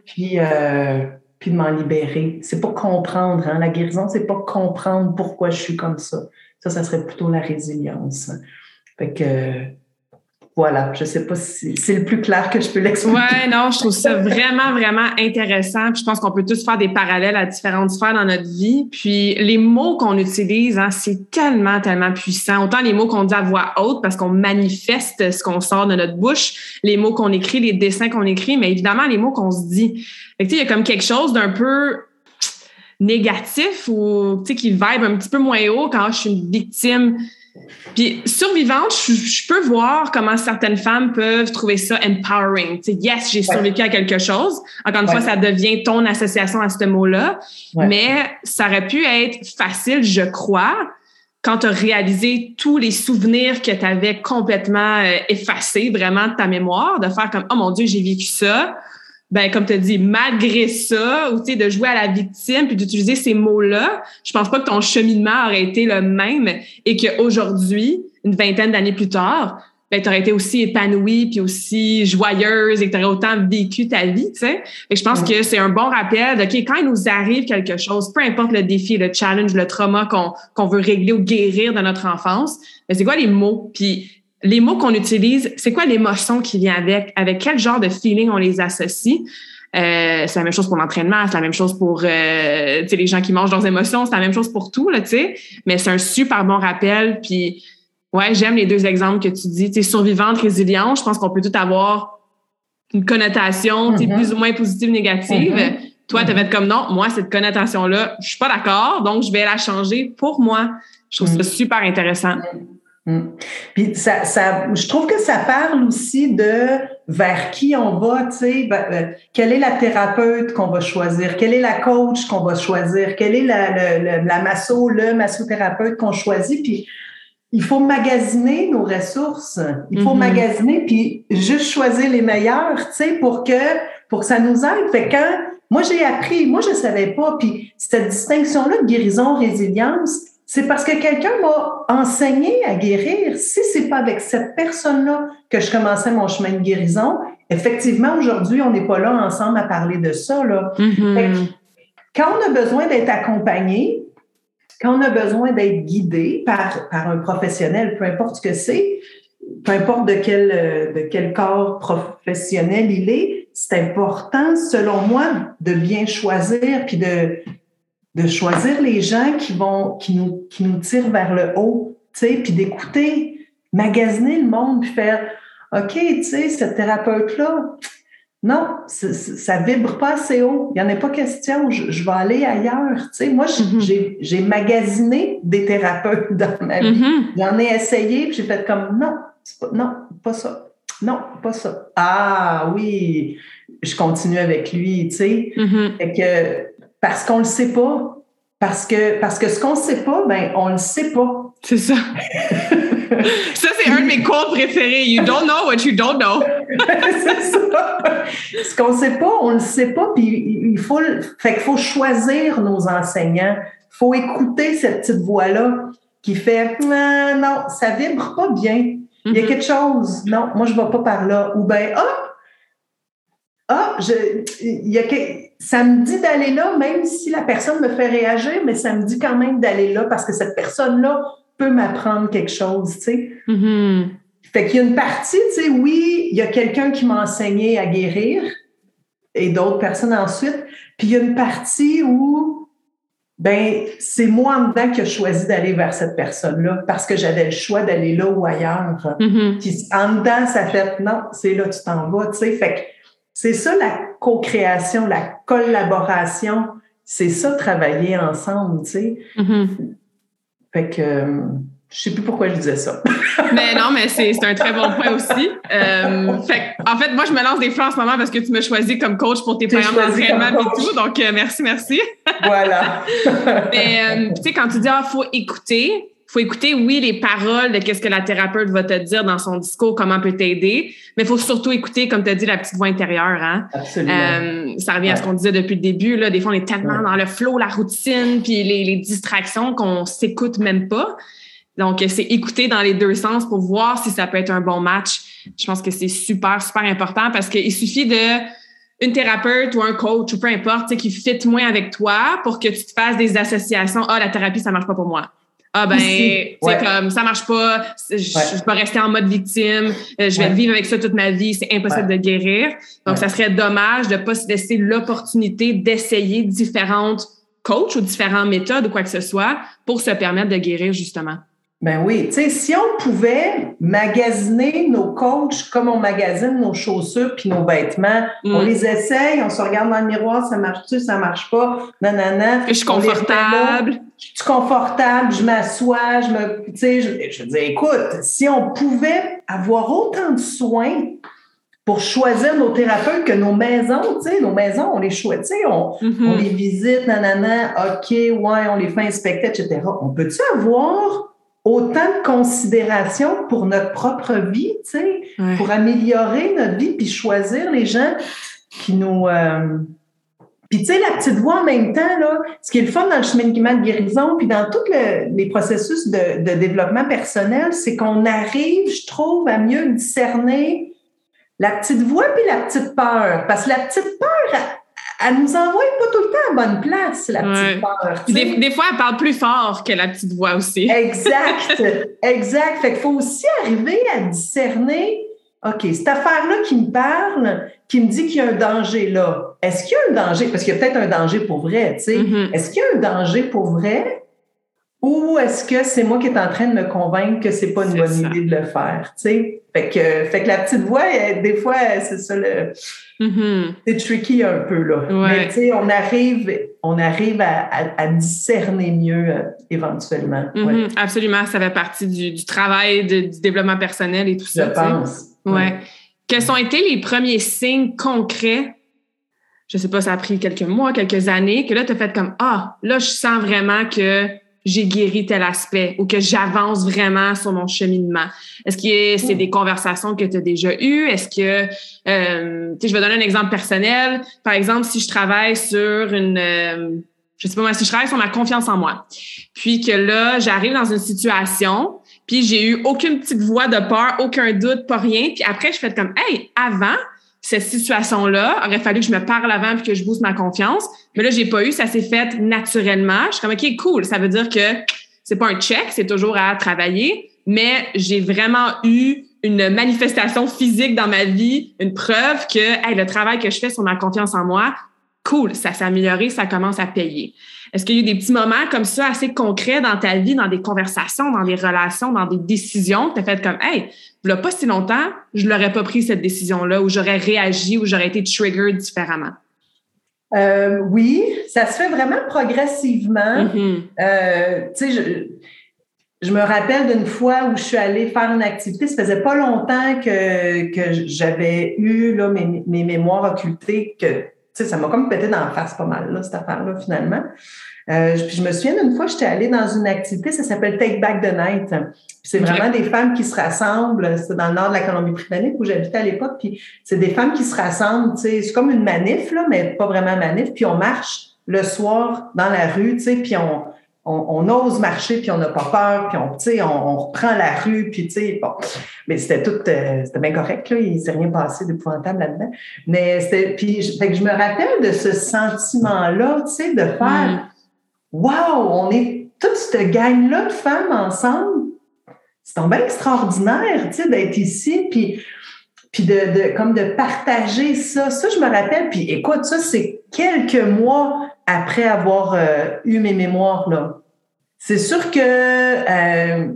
puis, euh, puis de m'en libérer. C'est pas comprendre. Hein? La guérison, c'est pas comprendre pourquoi je suis comme ça. Ça, ça serait plutôt la résilience. Fait que voilà, je sais pas si c'est le plus clair que je peux l'expliquer. Ouais, non, je trouve ça vraiment, vraiment intéressant. Puis je pense qu'on peut tous faire des parallèles à différentes sphères dans notre vie. Puis les mots qu'on utilise, hein, c'est tellement, tellement puissant. Autant les mots qu'on dit à voix haute parce qu'on manifeste ce qu'on sort de notre bouche, les mots qu'on écrit, les dessins qu'on écrit, mais évidemment les mots qu'on se dit. Fait il y a comme quelque chose d'un peu négatif ou qui vibre un petit peu moins haut quand je suis une victime puis survivante, je, peux voir comment certaines femmes peuvent trouver ça empowering. sais, yes, j'ai survécu à quelque chose. Encore une fois, ça devient ton association à ce mot-là. Mais ça aurait pu être facile, je crois, quand tu as réalisé tous les souvenirs que tu avais complètement euh, effacés vraiment de ta mémoire, de faire comme, oh mon Dieu, j'ai vécu ça ben comme tu as dit, malgré ça, ou tu sais, de jouer à la victime puis d'utiliser ces mots-là, je pense pas que ton cheminement aurait été le même et qu'aujourd'hui, une vingtaine d'années plus tard, ben, tu aurais été aussi épanouie puis aussi joyeuse et que tu aurais autant vécu ta vie, tu sais. Et je pense que c'est un bon rappel de, OK, quand il nous arrive quelque chose, peu importe le défi, le challenge, le trauma qu'on qu'on veut régler ou guérir de notre enfance, ben, c'est quoi les mots? Puis les mots qu'on utilise, c'est quoi l'émotion qui vient avec, avec quel genre de feeling on les associe? Euh, c'est la même chose pour l'entraînement, c'est la même chose pour euh, les gens qui mangent leurs émotions, c'est la même chose pour tout, là, tu sais. Mais c'est un super bon rappel. Puis, ouais, j'aime les deux exemples que tu dis. Tu survivante, résiliente, je pense qu'on peut tout avoir une connotation mm-hmm. plus ou moins positive, négative. Mm-hmm. Toi, tu vas être comme non, moi, cette connotation-là, je suis pas d'accord, donc je vais la changer pour moi. Je trouve ça mm. super intéressant. Mm. Puis ça, ça, je trouve que ça parle aussi de vers qui on va, tu sais, ben, euh, quelle est la thérapeute qu'on va choisir, quelle est la coach qu'on va choisir, quelle est la, la, la masso, le massothérapeute qu'on choisit, puis il faut magasiner nos ressources, il faut mm-hmm. magasiner, puis juste choisir les meilleurs, tu sais, pour que, pour que ça nous aide. Fait que moi, j'ai appris, moi, je ne savais pas. Puis cette distinction-là de guérison, résilience, c'est parce que quelqu'un m'a enseigné à guérir. Si c'est pas avec cette personne-là que je commençais mon chemin de guérison, effectivement, aujourd'hui, on n'est pas là ensemble à parler de ça. Là. Mm-hmm. Quand on a besoin d'être accompagné, quand on a besoin d'être guidé par, par un professionnel, peu importe ce que c'est, peu importe de quel, de quel corps professionnel il est, c'est important, selon moi, de bien choisir, puis de, de choisir les gens qui vont, qui nous, qui nous tirent vers le haut, tu sais, puis d'écouter, magasiner le monde, puis faire, OK, tu sais, cette thérapeute-là, non, ça vibre pas assez haut. Il n'y en a pas question. Je, vais aller ailleurs. Tu sais, moi, mm-hmm. j'ai magasiné des thérapeutes dans ma vie. Mm-hmm. J'en ai essayé, puis j'ai fait comme non, pas, non, pas ça. Non, pas ça. Ah oui, je continue avec lui, tu sais. Mm-hmm. que, parce qu'on le sait pas. Parce que, parce que ce qu'on sait pas, ben, on le sait pas. C'est ça. ça, c'est un de mes quotes préférés. You don't know what you don't know. c'est ça. Ce qu'on sait pas, on le sait pas. Puis il faut, fait qu'il faut choisir nos enseignants. Il faut écouter cette petite voix-là qui fait non, non, ça vibre pas bien. Il y a mm-hmm. quelque chose. Non, moi, je ne vais pas par là. Ou bien, ah, ah, je, y a ça me dit d'aller là, même si la personne me fait réagir, mais ça me dit quand même d'aller là parce que cette personne-là peut m'apprendre quelque chose, tu sais. Mm-hmm. Fait qu'il y a une partie, tu sais, oui, il y a quelqu'un qui m'a enseigné à guérir et d'autres personnes ensuite. Puis il y a une partie où ben c'est moi en dedans qui ai choisi d'aller vers cette personne-là parce que j'avais le choix d'aller là ou ailleurs. Mm-hmm. Puis en dedans, ça fait non, c'est là tu t'en vas, tu sais. Fait que c'est ça la co-création, la collaboration, c'est ça travailler ensemble, tu sais. Mm-hmm. Fait que je sais plus pourquoi je disais ça. mais non, mais c'est un très bon point aussi. Euh, fait, en fait, moi, je me lance des fleurs en ce moment parce que tu m'as choisi comme coach pour tes programmes d'entraînement et tout. Donc, euh, merci, merci. voilà. mais euh, tu sais, quand tu dis, ah, faut écouter, faut écouter, oui, les paroles de qu'est-ce que la thérapeute va te dire dans son discours, comment peut t'aider, mais il faut surtout écouter, comme tu as dit, la petite voix intérieure. Hein? Absolument. ça revient à ce qu'on disait depuis le début. Là. Des fois, on est tellement dans le flow, la routine, puis les, les distractions qu'on s'écoute même pas. Donc, c'est écouter dans les deux sens pour voir si ça peut être un bon match. Je pense que c'est super, super important parce qu'il suffit de une thérapeute ou un coach ou peu importe qui fit moins avec toi pour que tu te fasses des associations. Ah, la thérapie, ça marche pas pour moi. Ah ben, c'est comme ça marche pas, je, vais rester en mode victime, euh, je vais vivre avec ça toute ma vie, c'est impossible de guérir. Donc, ça serait dommage de pas se laisser l'opportunité d'essayer différentes coachs ou différentes méthodes ou quoi que ce soit pour se permettre de guérir justement. Ben oui, tu sais, si on pouvait magasiner nos coachs comme on magasine nos chaussures puis nos vêtements, on mm. les essaye, on se regarde dans le miroir, ça marche-tu, ça marche pas, nanana. Je suis confortable. Je suis confortable, je m'assois, je me, tu sais, je, je dis, écoute, si on pouvait avoir autant de soins pour choisir nos thérapeutes que nos maisons, tu sais, nos maisons, on les choisit, on, mm-hmm. on les visite, nanana, OK, ouais, on les fait inspecter, etc. On peut-tu avoir autant de considération pour notre propre vie, tu sais, pour améliorer notre vie, puis choisir les gens qui nous... Euh, puis tu sais, la petite voix en même temps, là, ce qui est le fun dans le cheminement de guérison, puis dans tous les processus de, de développement personnel, c'est qu'on arrive, je trouve, à mieux discerner la petite voix puis la petite peur. Parce que la petite peur, elle nous envoie pas tout le temps à bonne place, la petite peur. Des, des, fois, elle parle plus fort que la petite voix aussi. exact, exact. Fait qu'il faut aussi arriver à discerner, OK, cette affaire-là qui me parle, qui me dit qu'il y a un danger là, est-ce qu'il y a un danger? Parce qu'il y a peut-être un danger pour vrai, tu sais. Mm-hmm. Est-ce qu'il y a un danger pour vrai? Ou est-ce que c'est moi qui est en train de me convaincre que c'est pas une bonne idée de le faire, tu sais? Fait que, fait que la petite voix, des fois, c'est ça le. Mm-hmm. C'est tricky un peu, là. Mais tu sais, on arrive, on arrive à, discerner mieux euh, éventuellement. Mm-hmm. Absolument, ça fait partie du, travail du développement personnel et tout ça. Je pense. Ouais. Quels ont été les premiers signes concrets? Je sais pas, ça a pris quelques mois, quelques années, que là, tu as fait comme Ah, là, je sens vraiment que j'ai guéri tel aspect ou que j'avance vraiment sur mon cheminement? Est-ce que c'est des conversations que tu as déjà eues? Est-ce que, euh, je vais donner un exemple personnel. Par exemple, si je travaille sur une, euh, je sais pas moi, si je travaille sur ma confiance en moi, puis que là, j'arrive dans une situation, puis j'ai eu aucune petite voix de peur, aucun doute, pas rien, puis après, je fais comme, hey, avant, cette situation-là, aurait fallu que je me parle avant puis que je booste ma confiance. Mais là, j'ai pas eu, ça s'est fait naturellement. Je suis comme, OK, cool. Ça veut dire que c'est pas un check, c'est toujours à travailler, mais j'ai vraiment eu une manifestation physique dans ma vie, une preuve que hey, le travail que je fais sur ma confiance en moi, cool, ça s'est amélioré, ça commence à payer. Est-ce qu'il y a eu des petits moments comme ça assez concrets dans ta vie, dans des conversations, dans des relations, dans des décisions que tu as fait comme, hey, pas si longtemps, je l'aurais pas pris cette décision-là, ou j'aurais réagi, ou j'aurais été triggered différemment? Euh, oui, ça se fait vraiment progressivement. Mm-hmm. Euh, tu sais, je, me rappelle d'une fois où je suis allée faire une activité. Ça faisait pas longtemps que, que j'avais eu là, mes, mes mémoires occultées, que ça m'a comme pété dans la face pas mal, là, cette affaire-là, finalement. Euh, puis je me souviens d'une fois, j'étais allée dans une activité, ça s'appelle Take Back the Night. c'est vraiment des femmes qui se rassemblent. C'est dans le nord de la Colombie-Britannique où j'habitais à l'époque. Puis c'est des femmes qui se rassemblent. C'est comme une manif, là, mais pas vraiment manif. Puis on marche le soir dans la rue, puis on, on, ose marcher, puis on n'a pas peur, puis on, on, on reprend la rue, puis tu sais, bon. Mais c'était tout, euh, c'était bien correct, là, il ne s'est rien passé d'épouvantable là-dedans. Mais c'était, puis fait que je me rappelle de ce sentiment-là, tu sais, de faire, waouh, wow, on est toute cette gang-là de femmes ensemble. C'est bien extraordinaire, tu sais, d'être ici, puis puis de, de, comme de partager ça. Ça, je me rappelle. Puis écoute, ça, c'est quelques mois après avoir euh, eu mes mémoires là. C'est sûr que euh,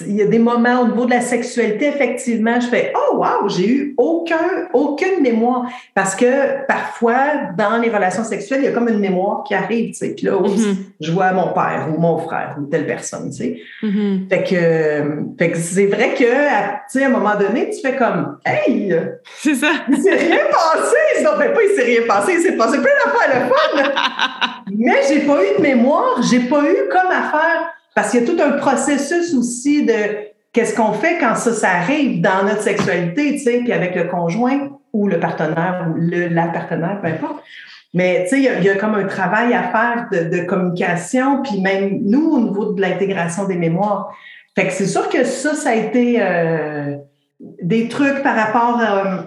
il y a des moments au niveau de la sexualité, effectivement, je fais Oh wow, j'ai eu aucun, aucune mémoire. Parce que parfois, dans les relations sexuelles, il y a comme une mémoire qui arrive, tu sais. Puis là, mm-hmm. je vois mon père ou mon frère ou telle personne, tu sais. Mm-hmm. Fait que, que c'est vrai que, tu sais, à un moment donné, tu fais comme Hey! C'est ça. Il s'est rien passé! Non, fait pas, il s'est rien passé, il s'est passé plein d'affaires le fun! Mais j'ai pas eu de mémoire, j'ai pas eu comme affaire parce qu'il y a tout un processus aussi de qu'est-ce qu'on fait quand ça, ça arrive dans notre sexualité, tu sais, puis avec le conjoint ou le partenaire ou le, la partenaire, peu importe. Mais tu sais, il y, a comme un travail à faire de, communication, puis même nous, au niveau de l'intégration des mémoires. Fait que c'est sûr que ça, ça a été euh, des trucs par rapport euh,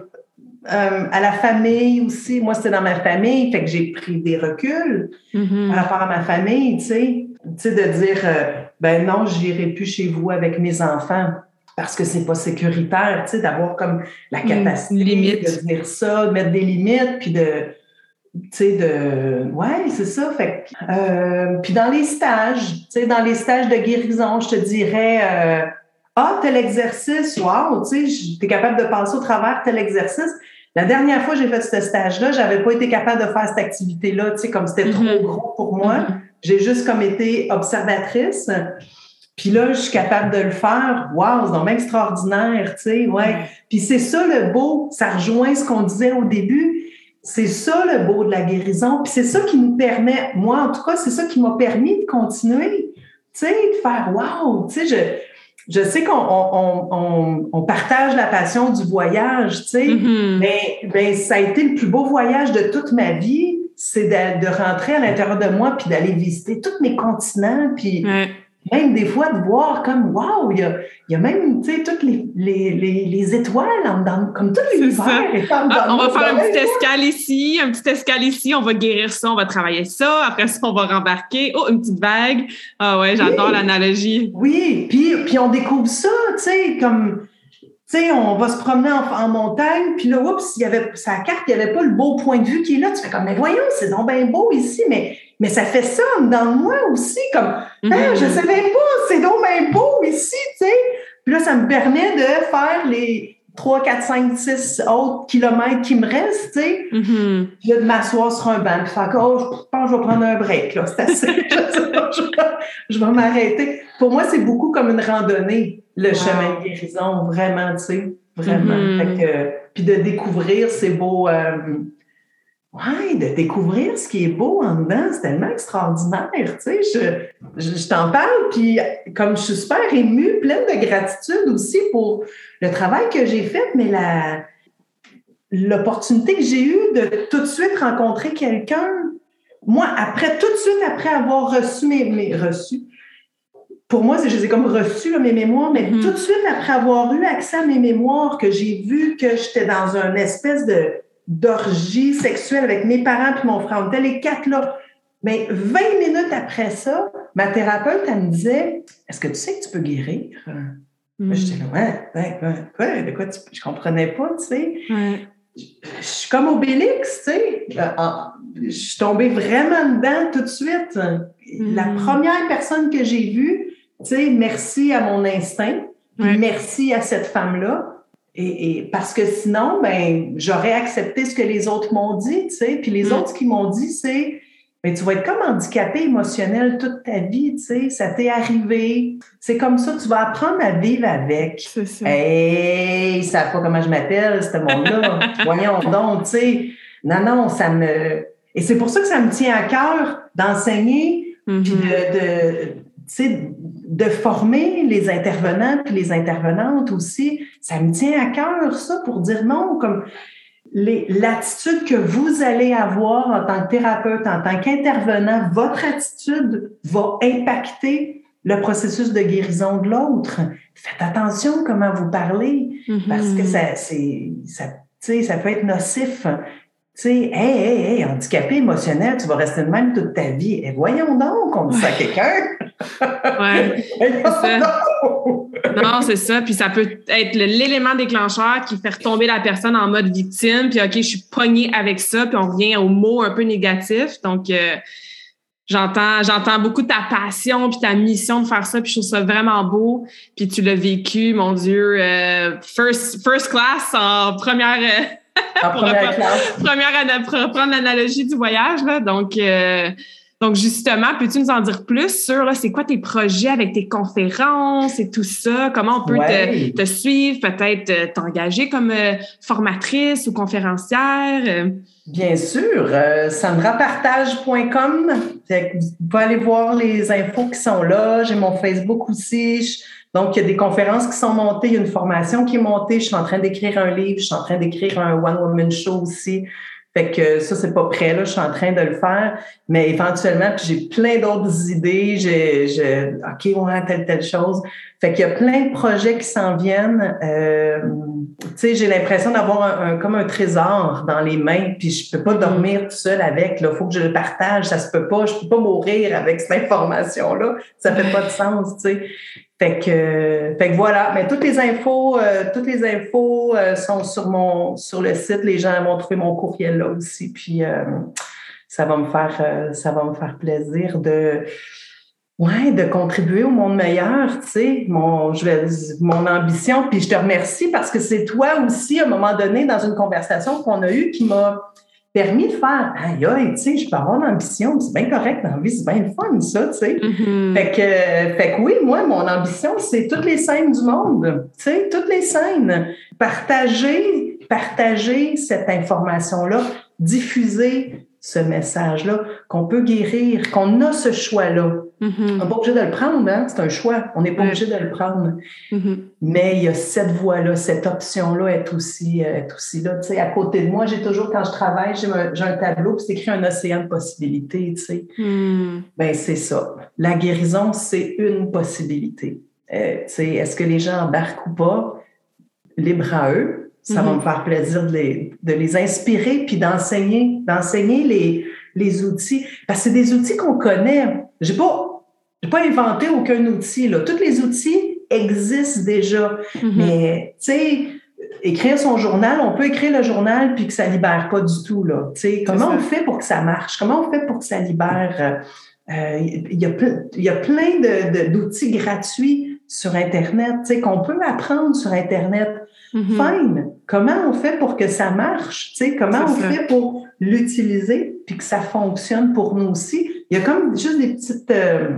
euh, à la famille aussi. Moi, c'était dans ma famille, fait que j'ai pris des reculs mm-hmm. par rapport à ma famille, tu sais sais, de dire, euh, ben non, j'irai plus chez vous avec mes enfants parce que c'est pas sécuritaire, tu sais, d'avoir comme la capacité de dire ça, de mettre des limites, puis de, tu sais, de, ouais, c'est ça. Fait euh, puis dans les stages, tu sais, dans les stages de guérison, je te dirais, euh, ah, tel exercice, wow, tu sais, es capable de passer au travers tel exercice. La dernière fois que j'ai fait ce stage-là, j'avais pas été capable de faire cette activité-là, tu sais, comme c'était trop mm-hmm. gros pour moi. Mm-hmm. J'ai juste comme été observatrice. Puis là, je suis capable de le faire. Waouh, c'est vraiment extraordinaire, tu sais, ouais. Puis c'est ça le beau, ça rejoint ce qu'on disait au début. C'est ça le beau de la guérison. Puis c'est ça qui nous permet, moi en tout cas, c'est ça qui m'a permis de continuer, tu sais, de faire waouh, tu sais, je, je sais qu'on on, on, partage la passion du voyage, tu sais, mm-hmm. mais ben, ça a été le plus beau voyage de toute ma vie c'est de, rentrer à l'intérieur de moi puis d'aller visiter tous mes continents puis même des fois de voir comme, wow, il y a, il y a même, tu sais, toutes les, les, les, étoiles, dans, comme tous les ah, on va faire un petit escale ici, un petit escale ici, on va guérir ça, on va travailler ça, après ça, on va rembarquer. Oh, une petite vague. Ah ouais, j'adore l'analogie. Oui, puis, puis on découvre ça, tu sais, comme tu sais, on va se promener en, montagne, puis là, oups, il y avait, sa carte, il n'y avait pas le beau point de vue qui est là. Tu fais comme, mais voyons, c'est donc bien beau ici, mais, mais ça fait ça dans moi aussi, comme, ah, mm-hmm. je savais pas, c'est donc bien beau ici, tu sais. Puis là, ça me permet de faire les 3, 4, 5, 6 autres kilomètres qui me restent, tu sais. Mm-hmm. Puis là, de m'asseoir sur un banc, puis faire oh, je pense que je vais prendre un break, là, c'est assez. je vais m'arrêter. Pour moi, c'est beaucoup comme une randonnée le chemin de guérison, vraiment, tu sais, vraiment. Mm-hmm. puis de découvrir ces beaux. Euh, ouais, de découvrir ce qui est beau en dedans, c'est tellement extraordinaire, tu sais. Je, je, t'en parle, puis comme je suis super émue, pleine de gratitude aussi pour le travail que j'ai fait, mais la l'opportunité que j'ai eue de tout de suite rencontrer quelqu'un, moi, après, tout de suite après avoir reçu mes, mes reçus, pour moi, je les ai comme reçus, mes mémoires, mais mm-hmm. tout de suite après avoir eu accès à mes mémoires, que j'ai vu que j'étais dans une espèce de d'orgie sexuelle avec mes parents puis mon frère, on était les quatre là. Mais 20 minutes après ça, ma thérapeute, elle me disait Est-ce que tu sais que tu peux guérir? Mm. J'étais là, ouais, ouais, ouais, de quoi tu... Je comprenais pas, tu sais. Je, suis comme Obélix, tu sais. Euh, je suis tombée vraiment dedans tout de suite. La mm. première personne que j'ai vue, tu sais, merci à mon instinct, merci à cette femme-là. Et, parce que sinon, ben, j'aurais accepté ce que les autres m'ont dit, tu sais. Puis les mm. autres, qu'ils m'ont dit, c'est, ben, tu vas être comme handicapé émotionnel toute ta vie, tu sais. Ça t'est arrivé. C'est comme ça, tu vas apprendre à vivre avec. C'est ça. Hey, ça pas comment je m'appelle, ce monde-là. Voyons donc, tu sais. Non, non, ça me... Et c'est pour ça que ça me tient à cœur d'enseigner, puis mm-hmm. de, de tu sais, de former les intervenants puis les intervenantes aussi. Ça me tient à cœur, ça, pour dire non, comme l'attitude que vous allez avoir en tant que thérapeute, en tant qu'intervenant, votre attitude va impacter le processus de guérison de l'autre. Faites attention comment vous parlez, parce que mm-hmm. ça, c'est, ça, ça peut être nocif. Tu sais, hey, hey, hey, handicapé émotionnel, tu vas rester de même toute ta vie. Et voyons donc, on dit ça à quelqu'un. Ça. Non, c'est ça. Puis ça peut être l'élément déclencheur qui fait retomber la personne en mode victime. Puis OK, je suis pognée avec ça. Puis on revient aux mots un peu négatifs. Donc, euh, j'entends j'entends beaucoup ta passion puis ta mission de faire ça. Puis je trouve ça vraiment beau. Puis tu l'as vécu, mon Dieu, euh, first, first class en première. En première classe. Première, pour reprendre l'analogie du voyage. Là. Donc, euh, donc, justement, peux-tu nous en dire plus sur c'est quoi tes projets avec tes conférences et tout ça? Comment on peut te, suivre, peut-être euh, t'engager comme euh, formatrice ou conférencière? Bien sûr, sandrapartage.com. Vous pouvez aller voir les infos qui sont là. J'ai mon Facebook aussi. Donc, il y a des conférences qui sont montées, il y a une formation qui est montée. Je suis en train d'écrire un livre, je suis en train d'écrire un one-woman show aussi. Fait que ça, c'est pas prêt, là, je suis en train de le faire. Mais éventuellement, puis j'ai plein d'autres idées. J'ai, OK, on a telle, telle chose. Fait qu'il y a plein de projets qui s'en viennent. Euh, tu sais, j'ai l'impression d'avoir un, comme un trésor dans les mains, puis je peux pas mm-hmm. dormir tout seul avec. Il faut que je le partage. Ça se peut pas. Je peux pas mourir avec cette information-là. Ça fait pas de sens, tu sais. Fait que, fait que voilà, mais toutes les infos, euh, toutes les infos euh, sont sur mon sur le site. Les gens vont trouver mon courriel là aussi. Puis euh, ça va me faire ça va me faire plaisir de ouais de contribuer au monde meilleur. Tu sais, mon je vais mon ambition. Puis je te remercie parce que c'est toi aussi à un moment donné dans une conversation qu'on a eue qui m'a permis de faire aïe aïe, tu sais, je peux avoir l'ambition, c'est bien correct dans la vie, c'est bien le fun, ça, tu sais. Mm-hmm. fait, que, fait que oui, moi, mon ambition, c'est toutes les scènes du monde, tu sais, toutes les scènes. Partager, partager cette information-là, diffuser ce message-là, qu'on peut guérir, qu'on a ce choix-là. Mhm. On n'est pas obligé de le prendre, hein? c'est un choix. On n'est pas obligé de le prendre. Mhm. Mais il y a cette voie-là, cette option-là est aussi, euh, est aussi là. À côté de moi, j'ai toujours, quand je travaille, j'ai un, tableau, puis c'est écrit un océan de possibilités. Hmm. Ben, c'est ça. La guérison, c'est une possibilité. Euh, Est-ce que les gens embarquent ou pas? Libre à eux. Ça va Mhm. me faire plaisir de les, de les inspirer puis d'enseigner, d'enseigner les, les outils. Parce que c'est des outils qu'on connaît. J'ai pas, j'ai pas inventé aucun outil. Là. Tous les outils existent déjà. Mhm. Mais, tu sais, écrire son journal, on peut écrire le journal puis que ça libère pas du tout, là. Tu sais, comment on fait pour que ça marche? Comment on fait pour que ça libère? Euh, Il y, a y a plein de- de- d'outils gratuits sur Internet, tu sais, qu'on peut apprendre sur Internet. Mhm. Fine. Comment on fait pour que ça marche? Tu sais, comment on ça. fait pour l'utiliser puis que ça fonctionne pour nous aussi? Il y a comme juste des petites... euh,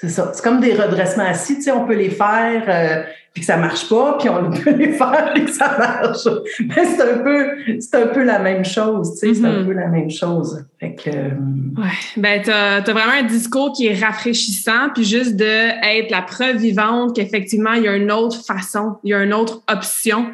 c'est ça. C'est comme des redressements assis, tu sais, on peut les faire euh, puis que ça marche pas, puis on peut les faire puis que ça marche. Mais c'est un peu, c'est un peu la même chose, tu sais, c'est un Mhm. peu la même chose. Fait que, euh, Ouais, ben t'as as vraiment un discours qui est rafraîchissant, puis juste de être la preuve vivante qu'effectivement il y a une autre façon, il y a une autre option.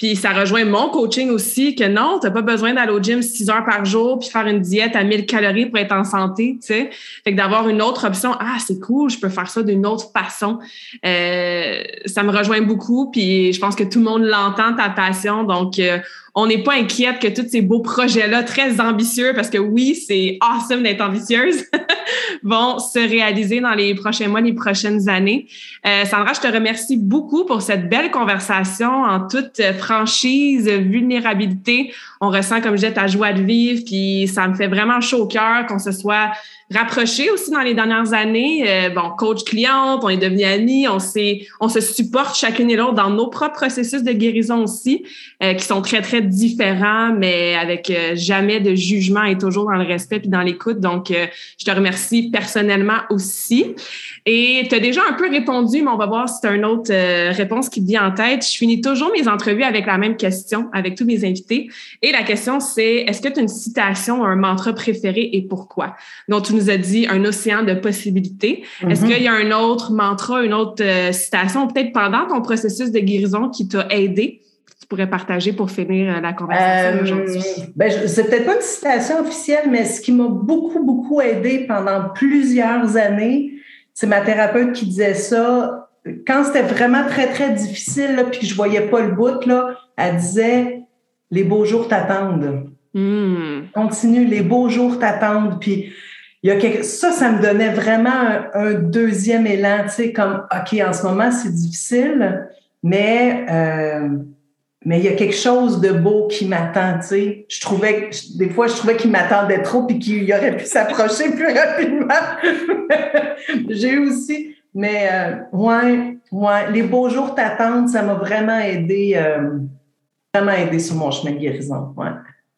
Puis ça rejoint mon coaching aussi que non, t'as pas besoin d'aller au gym six heures par jour puis faire une diète à 1000 calories pour être en santé, tu sais. Fait que d'avoir une autre option, ah c'est cool, je peux faire ça d'une autre façon. Euh, ça me rejoint beaucoup, puis je pense que tout le monde l'entend ta passion, donc euh, on n'est pas inquiète que tous ces beaux projets-là, très ambitieux, parce que oui, c'est awesome d'être ambitieuse, vont se réaliser dans les prochains mois, les prochaines années. Euh, Sandra, je te remercie beaucoup pour cette belle conversation en toute franchise, vulnérabilité. On ressent, comme je disais, ta joie de vivre, puis ça me fait vraiment chaud au cœur qu'on se soit rapprochés aussi dans les dernières années. Euh, bon, coach cliente, on est devenus amis, on on se supporte chacune et l'autre dans nos propres processus de guérison aussi, euh, qui sont très très différents, mais avec euh, jamais de jugement et toujours dans le respect puis dans l'écoute. Donc, euh, je te remercie personnellement aussi. Et tu as déjà un peu répondu, mais on va voir si tu as une autre euh, réponse qui te vient en tête. Je finis toujours mes entrevues avec la même question, avec tous mes invités. Et la question, c'est est-ce que tu as une citation ou un mantra préféré et pourquoi? Donc, tu nous as dit un océan de possibilités. Est-ce mhm. qu'il y a un autre mantra, une autre euh, citation, peut-être pendant ton processus de guérison qui t'a aidé? Tu pourrais partager pour finir euh, la conversation Euh, aujourd'hui. ben, je- c'est peut-être pas une citation officielle, mais ce qui m'a beaucoup, beaucoup aidé pendant plusieurs années, c'est ma thérapeute qui disait ça. Quand c'était vraiment très, très difficile, là, puis que je voyais pas le bout, là, elle disait Les beaux jours t'attendent. Hmm. Continue, les beaux jours t'attendent. Puis il y a quelque... ça, ça me donnait vraiment un, un deuxième élan, tu sais, comme OK, en ce moment, c'est difficile, mais euh, mais il y a quelque chose de beau qui m'attend, tu sais. Je trouvais, des fois, je trouvais qu'il m'attendait trop puis qu'il aurait pu s'approcher plus rapidement. J'ai eu aussi, mais euh, ouais, ouais, les beaux jours t'attendent, ça m'a vraiment aidé, euh, vraiment aidé sur mon chemin de guérison, ouais.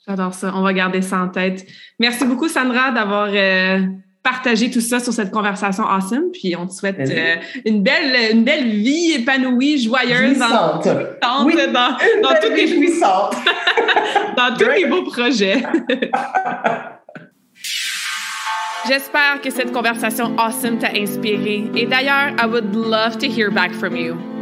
J'adore ça. On va garder ça en tête. Merci beaucoup, Sandra, d'avoir euh, partagé tout ça sur cette conversation awesome. Puis on te souhaite euh, une, belle, une belle vie épanouie, joyeuse, dans, Jouissante. dans, Oui. dans, dans Une tous belle tes, jouissante. dans tous tes beaux projets. J'espère que cette conversation awesome t'a inspiré. Et d'ailleurs, I would love to hear back from you.